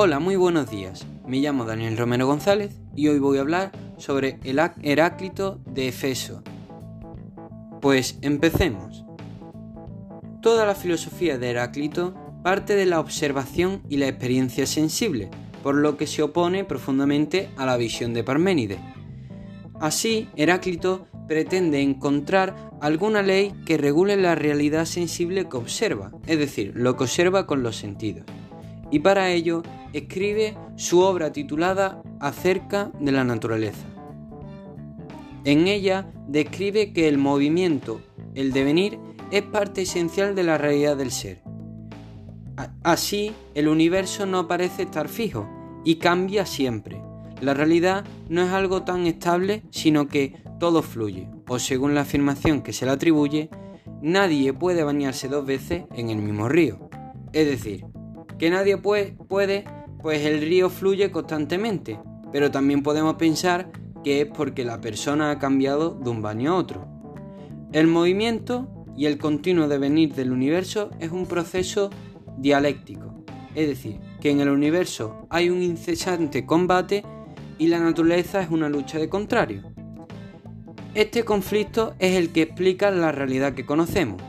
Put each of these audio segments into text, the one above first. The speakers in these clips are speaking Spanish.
Hola, muy buenos días. Me llamo Daniel Romero González y hoy voy a hablar sobre el Heráclito de Efeso. Pues empecemos. Toda la filosofía de Heráclito parte de la observación y la experiencia sensible, por lo que se opone profundamente a la visión de Parménides. Así, Heráclito pretende encontrar alguna ley que regule la realidad sensible que observa, es decir, lo que observa con los sentidos y para ello escribe su obra titulada Acerca de la naturaleza. En ella describe que el movimiento, el devenir, es parte esencial de la realidad del ser. Así, el universo no parece estar fijo y cambia siempre. La realidad no es algo tan estable, sino que todo fluye, o según la afirmación que se le atribuye, nadie puede bañarse dos veces en el mismo río. Es decir, que nadie puede, pues el río fluye constantemente, pero también podemos pensar que es porque la persona ha cambiado de un baño a otro. El movimiento y el continuo devenir del universo es un proceso dialéctico, es decir, que en el universo hay un incesante combate y la naturaleza es una lucha de contrarios. Este conflicto es el que explica la realidad que conocemos,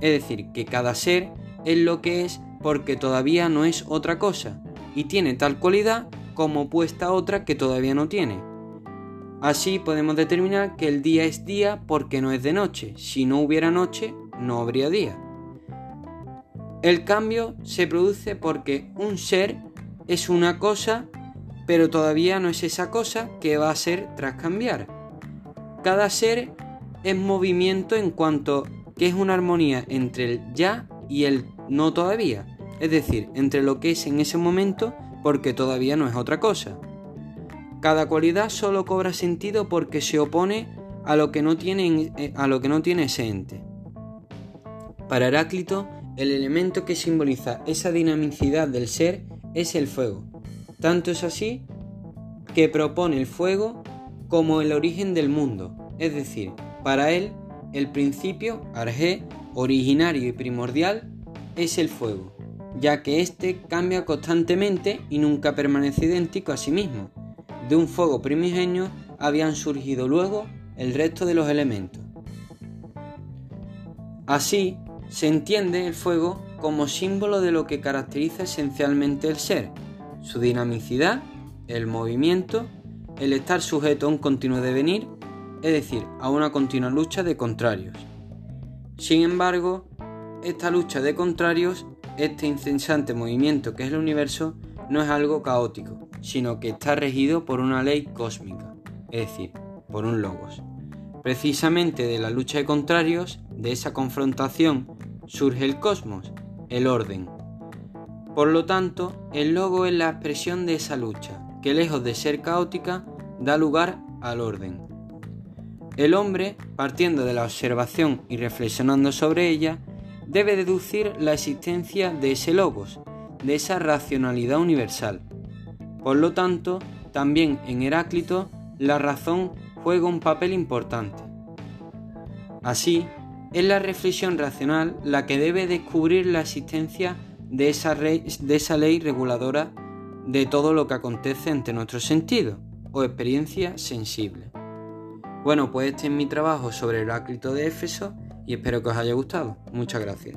es decir, que cada ser es lo que es porque todavía no es otra cosa y tiene tal cualidad como opuesta otra que todavía no tiene. Así podemos determinar que el día es día porque no es de noche. Si no hubiera noche, no habría día. El cambio se produce porque un ser es una cosa, pero todavía no es esa cosa que va a ser tras cambiar. Cada ser es movimiento en cuanto que es una armonía entre el ya y el no todavía, es decir, entre lo que es en ese momento porque todavía no es otra cosa. Cada cualidad solo cobra sentido porque se opone a lo que no tiene, eh, a lo que no tiene ese ente. Para Heráclito, el elemento que simboliza esa dinamicidad del ser es el fuego. Tanto es así que propone el fuego como el origen del mundo, es decir, para él el principio, arjé, originario y primordial, es el fuego, ya que éste cambia constantemente y nunca permanece idéntico a sí mismo. De un fuego primigenio habían surgido luego el resto de los elementos. Así, se entiende el fuego como símbolo de lo que caracteriza esencialmente el ser, su dinamicidad, el movimiento, el estar sujeto a un continuo devenir, es decir, a una continua lucha de contrarios. Sin embargo, esta lucha de contrarios, este incesante movimiento que es el universo, no es algo caótico, sino que está regido por una ley cósmica, es decir, por un logos. Precisamente de la lucha de contrarios, de esa confrontación, surge el cosmos, el orden. Por lo tanto, el logo es la expresión de esa lucha, que lejos de ser caótica, da lugar al orden. El hombre, partiendo de la observación y reflexionando sobre ella, debe deducir la existencia de ese logos, de esa racionalidad universal. Por lo tanto, también en Heráclito la razón juega un papel importante. Así, es la reflexión racional la que debe descubrir la existencia de esa, ley reguladora de todo lo que acontece entre nuestros sentidos o experiencia sensible. Bueno, pues este es mi trabajo sobre Heráclito de Éfeso y espero que os haya gustado. Muchas gracias.